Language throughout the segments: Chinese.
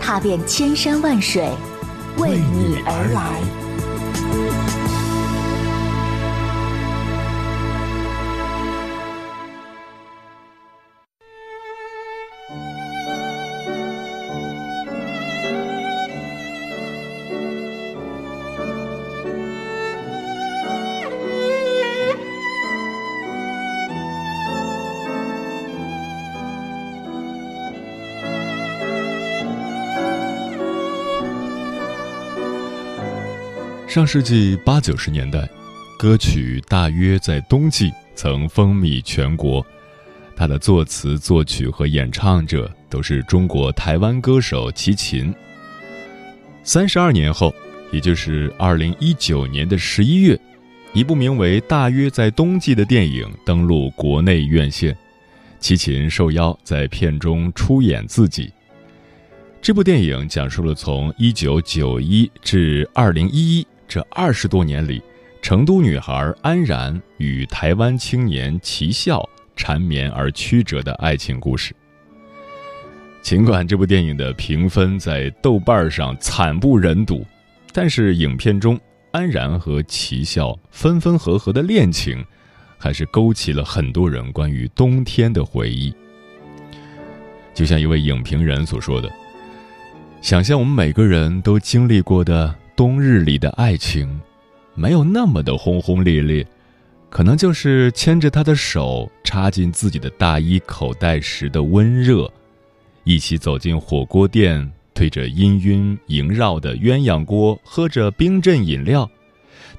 踏遍千山万水，为你而来。上世纪八九十年代，歌曲大约在冬季曾风靡全国。它的作词、作曲和演唱者都是中国台湾歌手齐秦。三十二年后，也就是二零一九年的十一月，一部名为《大约在冬季》的电影登陆国内院线，齐秦受邀在片中出演自己。这部电影讲述了从一九九一至二零一一。这二十多年里，成都女孩安然与台湾青年齐笑缠绵而曲折的爱情故事。尽管这部电影的评分在豆瓣上惨不忍睹，但是影片中安然和齐笑分分合合的恋情，还是勾起了很多人关于冬天的回忆。就像一位影评人所说的：“想象我们每个人都经历过的。”冬日里的爱情，没有那么的轰轰烈烈，可能就是牵着他的手插进自己的大衣口袋时的温热，一起走进火锅店，对着氤氲萦绕的鸳鸯锅喝着冰镇饮料，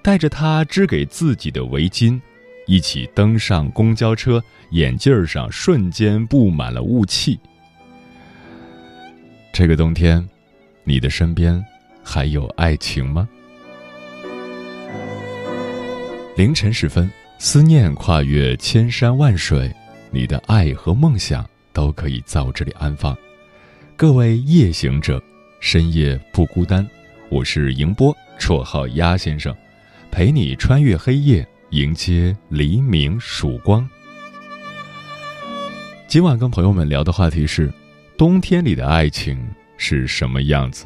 带着他织给自己的围巾，一起登上公交车，眼镜上瞬间布满了雾气。这个冬天，你的身边。还有爱情吗？凌晨时分，思念跨越千山万水，你的爱和梦想都可以在我这里安放。各位夜行者，深夜不孤单。我是迎波，绰号鸭先生，陪你穿越黑夜，迎接黎明曙光。今晚跟朋友们聊的话题是：冬天里的爱情是什么样子？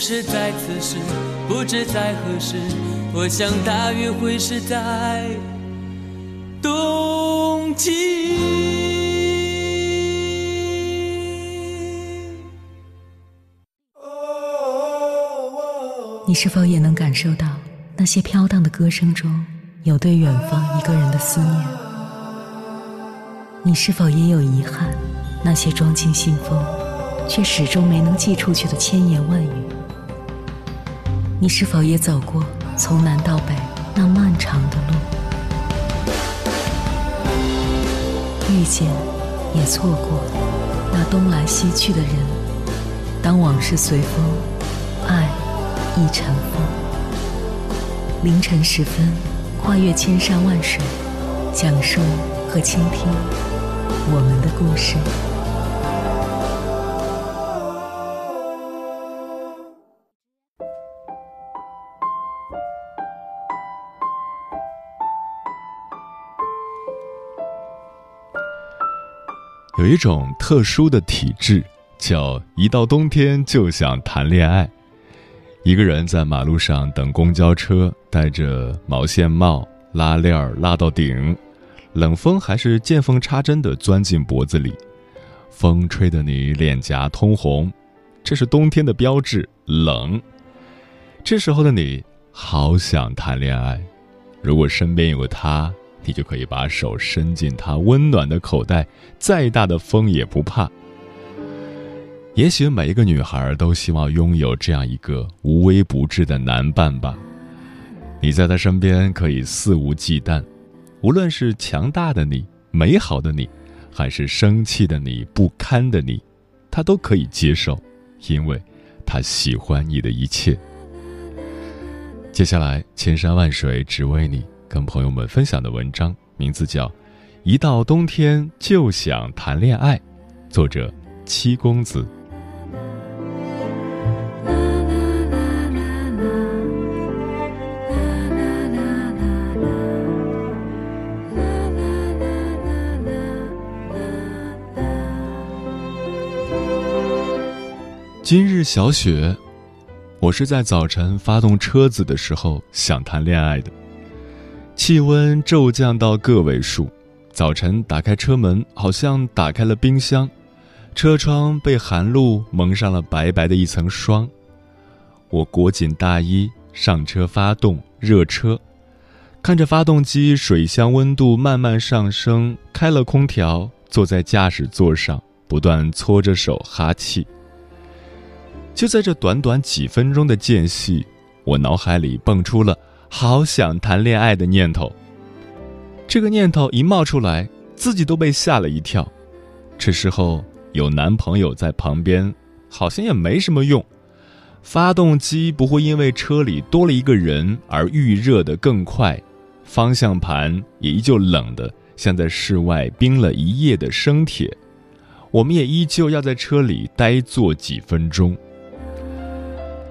不是在此时，不知在何时，我想大约会是在冬季。你是否也能感受到那些飘荡的歌声中有对远方一个人的思念？你是否也有遗憾？那些装进信封却始终没能寄出去的千言万语？你是否也走过从南到北那漫长的路？遇见，也错过那东来西去的人。当往事随风，爱已成风。凌晨时分，跨越千山万水，讲述和倾听我们的故事。有一种特殊的体质，叫一到冬天就想谈恋爱。一个人在马路上等公交车，戴着毛线帽，拉链拉到顶，冷风还是见缝插针的钻进脖子里，风吹得你脸颊通红，这是冬天的标志，冷。这时候的你，好想谈恋爱。如果身边有个他。你就可以把手伸进他温暖的口袋，再大的风也不怕。也许每一个女孩都希望拥有这样一个无微不至的男伴吧。你在他身边可以肆无忌惮，无论是强大的你、美好的你，还是生气的你、不堪的你，他都可以接受，因为他喜欢你的一切。接下来，千山万水只为你。跟朋友们分享的文章名字叫《一到冬天就想谈恋爱》，作者七公子。今日小雪，我是在早晨发动车子的时候想谈恋爱的。气温骤降到个位数，早晨打开车门，好像打开了冰箱，车窗被寒露蒙上了白白的一层霜。我裹紧大衣，上车发动热车，看着发动机水箱温度慢慢上升，开了空调，坐在驾驶座上，不断搓着手哈气。就在这短短几分钟的间隙，我脑海里蹦出了。好想谈恋爱的念头。这个念头一冒出来，自己都被吓了一跳。这时候有男朋友在旁边，好像也没什么用。发动机不会因为车里多了一个人而预热的更快，方向盘也依旧冷的像在室外冰了一夜的生铁。我们也依旧要在车里呆坐几分钟，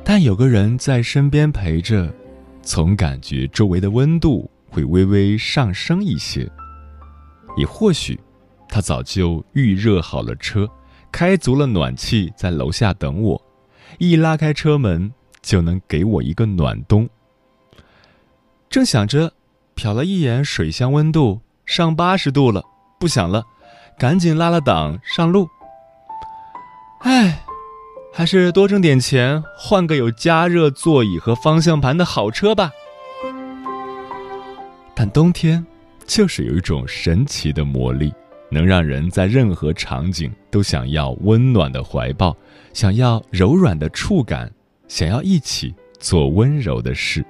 但有个人在身边陪着，总感觉周围的温度会微微上升一些。也或许，他早就预热好了车，开足了暖气，在楼下等我。一拉开车门，就能给我一个暖冬。正想着，瞟了一眼水箱温度，上八十度了，不想了，赶紧拉了档上路。唉，还是多挣点钱，换个有加热座椅和方向盘的好车吧。但冬天，就是有一种神奇的魔力。能让人在任何场景都想要温暖的怀抱，想要柔软的触感，想要一起做温柔的事。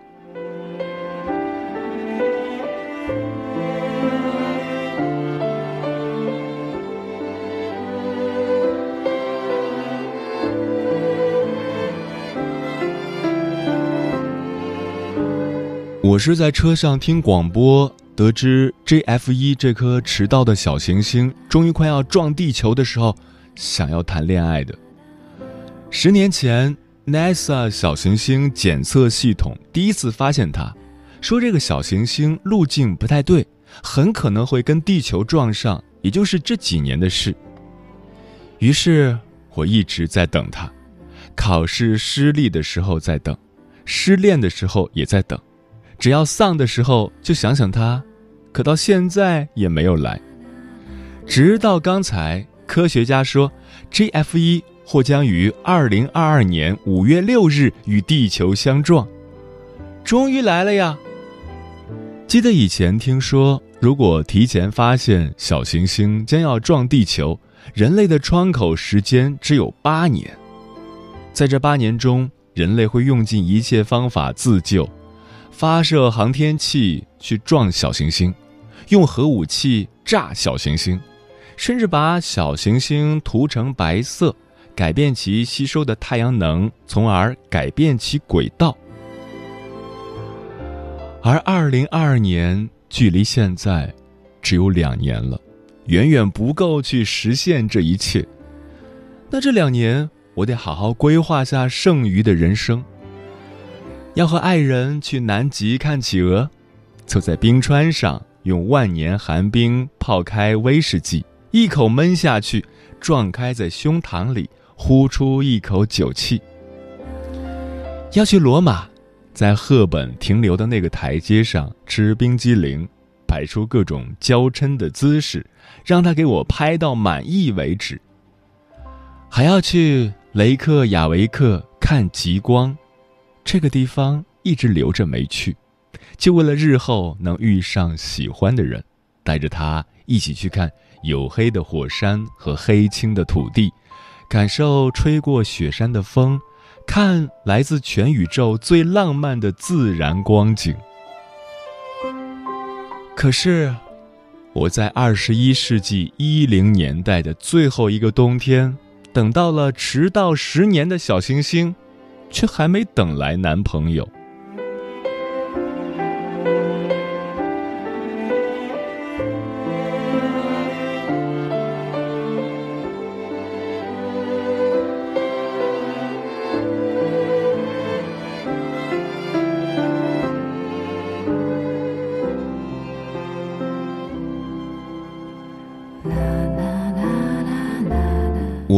是在车上听广播。得知 JF 一这颗迟到的小行星终于快要撞地球的时候，想要谈恋爱的。十年前，NASA 小行星检测系统第一次发现它，说这个小行星路径不太对，很可能会跟地球撞上，也就是这几年的事。于是我一直在等它，考试失利的时候在等，失恋的时候也在等，只要丧的时候就想想他。可到现在也没有来，直到刚才，科学家说，GF 一或将于二零二二年五月六日与地球相撞，终于来了呀！记得以前听说，如果提前发现小行星将要撞地球，人类的窗口时间只有八年，在这八年中，人类会用尽一切方法自救。发射航天器去撞小行星，用核武器炸小行星，甚至把小行星涂成白色，改变其吸收的太阳能，从而改变其轨道。而二零二二年距离现在只有两年了，远远不够去实现这一切。那这两年，我得好好规划下剩余的人生。要和爱人去南极看企鹅，坐在冰川上，用万年寒冰泡开威士忌，一口闷下去，撞开在胸膛里，呼出一口酒气。要去罗马，在赫本停留的那个台阶上吃冰激凌，摆出各种娇嗔的姿势，让他给我拍到满意为止。还要去雷克雅维克看极光。这个地方一直留着没去，就为了日后能遇上喜欢的人，带着他一起去看黝黑的火山和黑青的土地，感受吹过雪山的风，看来自全宇宙最浪漫的自然光景。可是，我在二十一世纪一零年代的最后一个冬天，等到了迟到十年的小行星。却还没等来男朋友。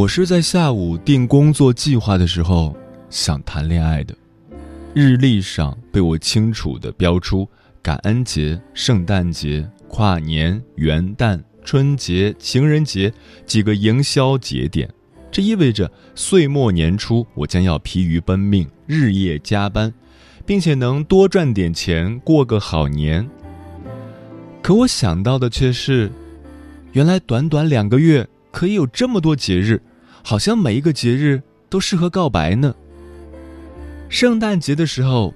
我是在下午定工作计划的时候。想谈恋爱的，日历上被我清楚地标出感恩节、圣诞节、跨年、元旦、春节、情人节几个营销节点。这意味着岁末年初我将要疲于奔命，日夜加班，并且能多赚点钱过个好年。可我想到的却是，原来短短两个月可以有这么多节日，好像每一个节日都适合告白呢。圣诞节的时候，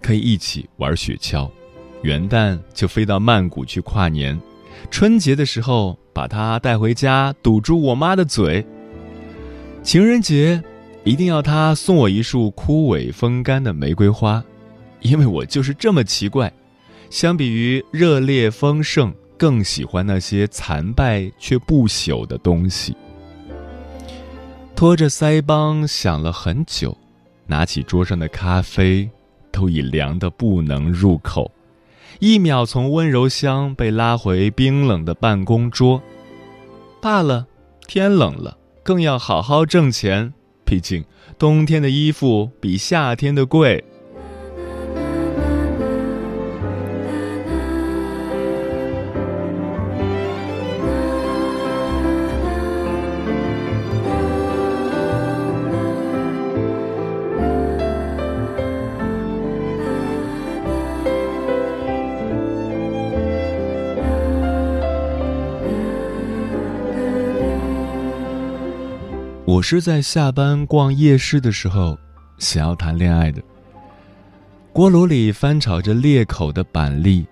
可以一起玩雪橇；元旦就飞到曼谷去跨年；春节的时候把它带回家，堵住我妈的嘴；情人节一定要他送我一束枯萎风干的玫瑰花，因为我就是这么奇怪。相比于热烈丰盛，更喜欢那些残败却不朽的东西。拖着腮帮想了很久，拿起桌上的咖啡，都已凉得不能入口。一秒从温柔乡被拉回冰冷的办公桌。罢了，天冷了。更要好好挣钱，毕竟冬天的衣服比夏天的贵。是在下班逛夜市的时候，想要谈恋爱的。锅炉里翻炒着裂口的板栗，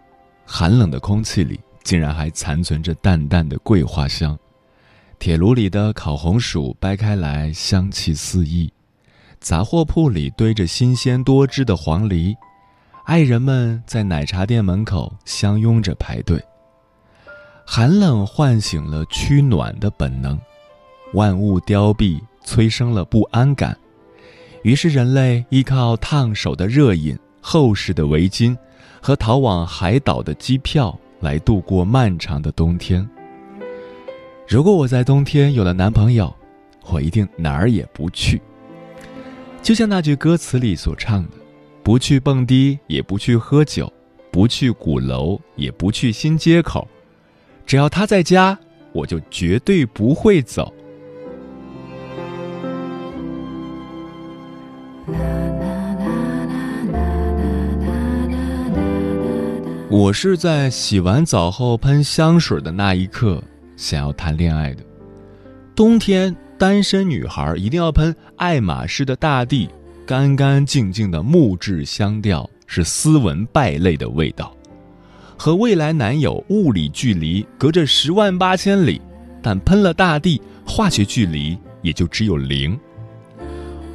寒冷的空气里竟然还残存着淡淡的桂花香。铁炉里的烤红薯掰开来，香气四溢。杂货铺里堆着新鲜多汁的黄梨，爱人们在奶茶店门口相拥着排队。寒冷唤醒了取暖的本能。万物凋敝，催生了不安感，于是人类依靠烫手的热饮、厚实的围巾和逃往海岛的机票来度过漫长的冬天。如果我在冬天有了男朋友，我一定哪儿也不去。就像那句歌词里所唱的：“不去蹦迪，也不去喝酒，不去鼓楼，也不去新街口，只要他在家，我就绝对不会走。”我是在洗完澡后喷香水的那一刻想要谈恋爱的。冬天单身女孩一定要喷爱马仕的大地，干干净净的木质香调是斯文败类的味道。和未来男友物理距离隔着十万八千里，但喷了大地，化学距离也就只有零。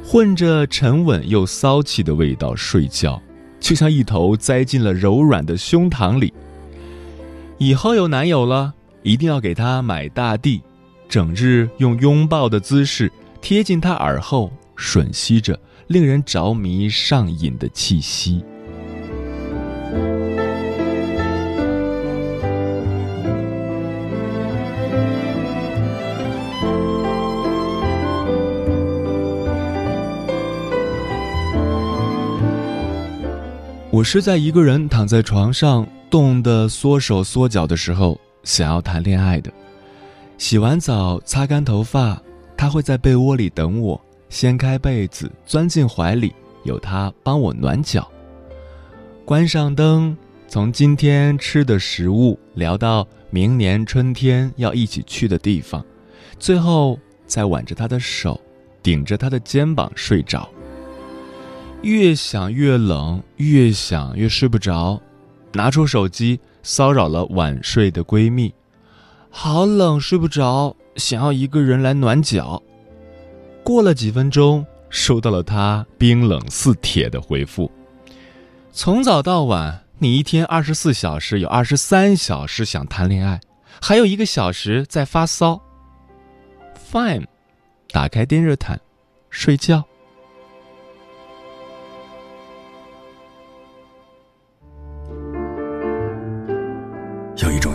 混着沉稳又骚气的味道睡觉。就像一头栽进了柔软的胸膛里。以后有男友了，一定要给他买大地，整日用拥抱的姿势贴近他耳后，吮吸着令人着迷上瘾的气息。我是在一个人躺在床上冻得缩手缩脚的时候想要谈恋爱的。洗完澡擦干头发，他会在被窝里等我，掀开被子钻进怀里，有他帮我暖脚。关上灯，从今天吃的食物聊到明年春天要一起去的地方，最后再挽着他的手，顶着他的肩膀睡着。越想越冷，越想越睡不着，拿出手机骚扰了晚睡的闺蜜。好冷，睡不着，想要一个人来暖脚。过了几分钟，收到了她冰冷似铁的回复：从早到晚，你一天二十四小时有二十三小时想谈恋爱，还有一个小时在发骚。Fine，打开电热毯，睡觉。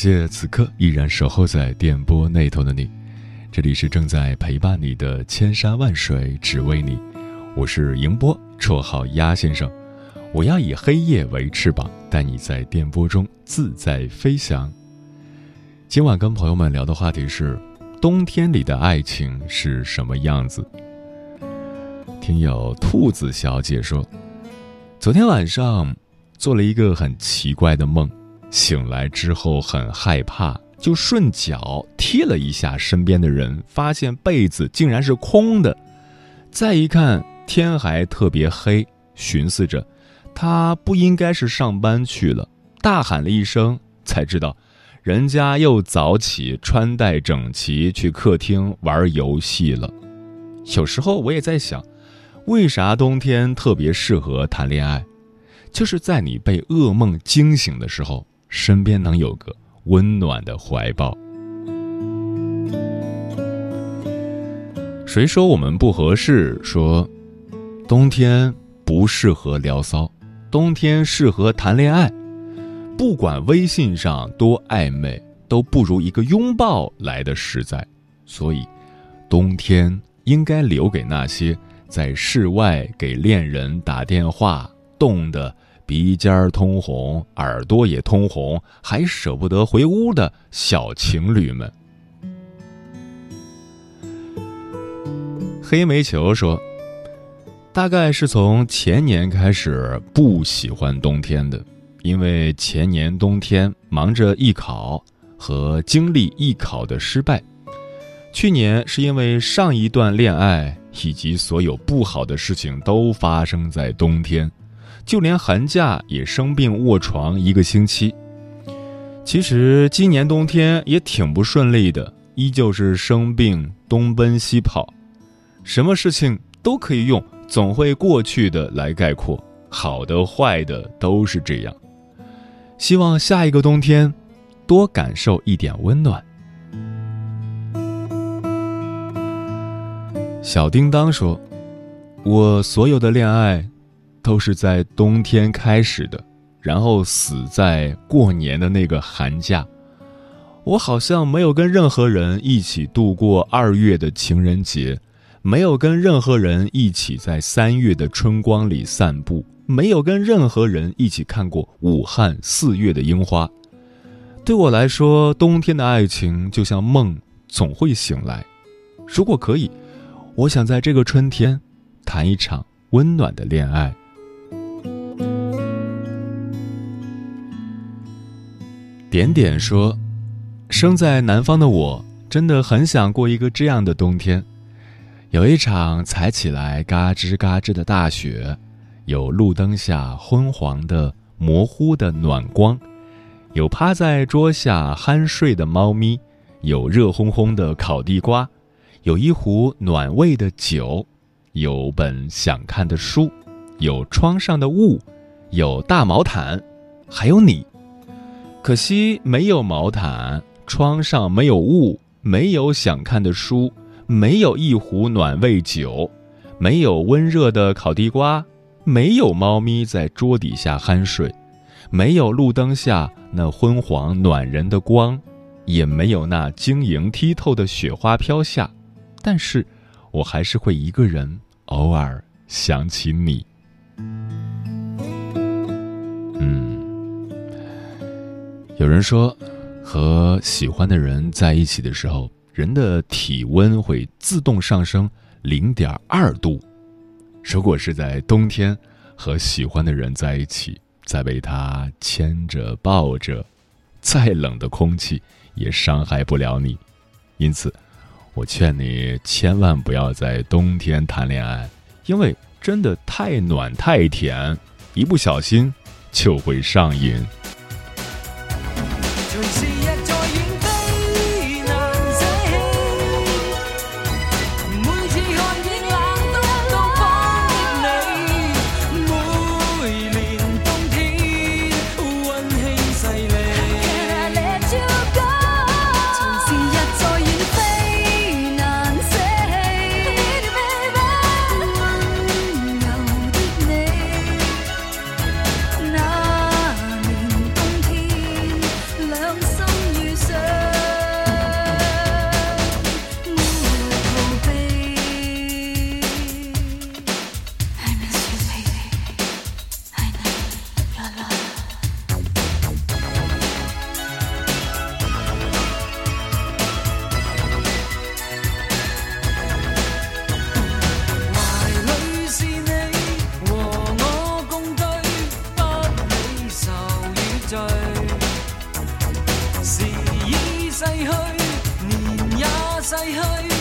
谢此刻依然守候在电波那头的你，这里是正在陪伴你的千山万水只为你，我是迎波，绰号鸭先生，我要以黑夜为翅膀，带你在电波中自在飞翔。今晚跟朋友们聊的话题是：冬天里的爱情是什么样子？听友兔子小姐说，昨天晚上做了一个很奇怪的梦，醒来之后很害怕，就顺脚踢了一下身边的人，发现被子竟然是空的。再一看，天还特别黑，寻思着他不应该是上班去了，大喊了一声，才知道。人家又早起，穿戴整齐，去客厅玩游戏了。有时候我也在想，为啥冬天特别适合谈恋爱？就是在你被噩梦惊醒的时候，身边能有个温暖的怀抱。谁说我们不合适？说冬天不适合聊骚，冬天适合谈恋爱。不管微信上多暧昧，都不如一个拥抱来的实在。所以，冬天应该留给那些在室外给恋人打电话，冻得鼻尖通红、耳朵也通红，还舍不得回屋的小情侣们。黑煤球说：“大概是从前年开始不喜欢冬天的。”因为前年冬天忙着艺考和经历艺考的失败，去年是因为上一段恋爱以及所有不好的事情都发生在冬天，就连寒假也生病卧床一个星期。其实今年冬天也挺不顺利的，依旧是生病东奔西跑，什么事情都可以用“总会过去的”来概括，好的坏的都是这样。希望下一个冬天，多感受一点温暖。小叮当说：“我所有的恋爱，都是在冬天开始的，然后死在过年的那个寒假。我好像没有跟任何人一起度过二月的情人节，没有跟任何人一起在三月的春光里散步。”没有跟任何人一起看过武汉四月的樱花，对我来说，冬天的爱情就像梦，总会醒来。如果可以，我想在这个春天谈一场温暖的恋爱。点点说：“生在南方的我，真的很想过一个这样的冬天，有一场踩起来嘎吱嘎吱的大雪。”有路灯下昏黄的、模糊的暖光，有趴在桌下酣睡的猫咪，有热烘烘的烤地瓜，有一壶暖胃的酒，有本想看的书，有窗上的雾，有大毛毯，还有你。可惜没有毛毯，窗上没有雾，没有想看的书，没有一壶暖胃酒，没有温热的烤地瓜。没有猫咪在桌底下酣睡，没有路灯下那昏黄暖人的光，也没有那晶莹剔透的雪花飘下，但是，我还是会一个人偶尔想起你。有人说，和喜欢的人在一起的时候，人的体温会自动上升零点二度。如果是在冬天，和喜欢的人在一起，再被他牵着抱着，再冷的空气也伤害不了你。因此，我劝你千万不要在冬天谈恋爱，因为真的太暖太甜，一不小心就会上瘾。逝去，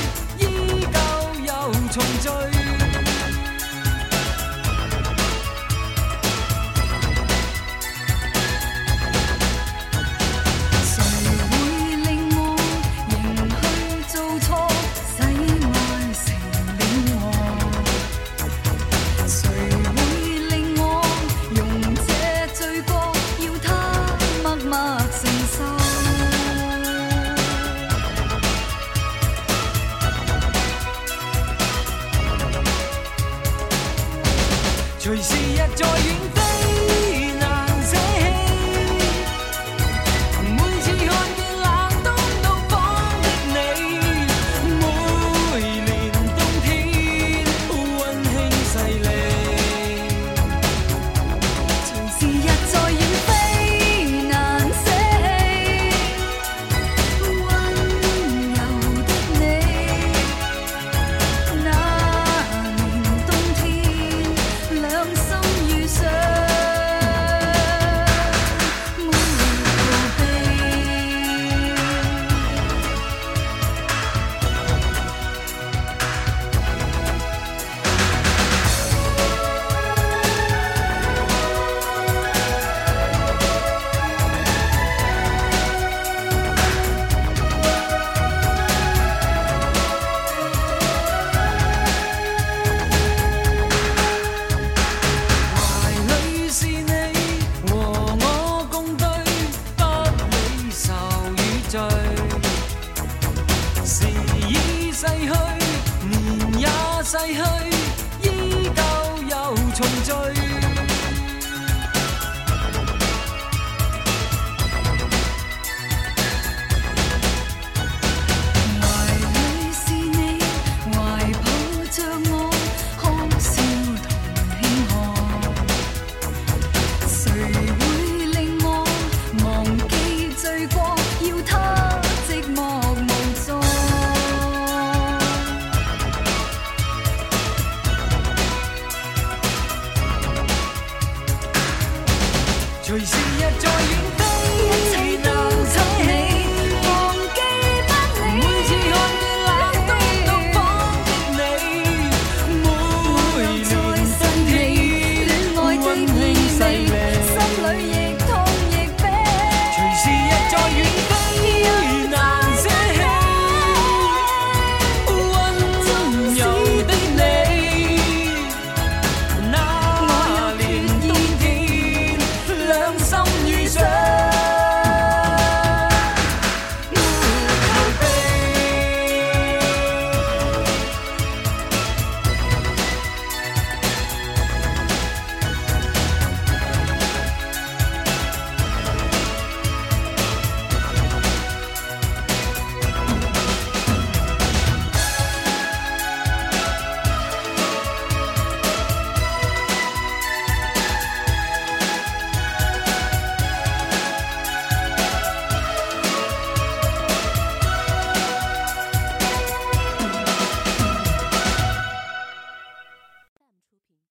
逝去。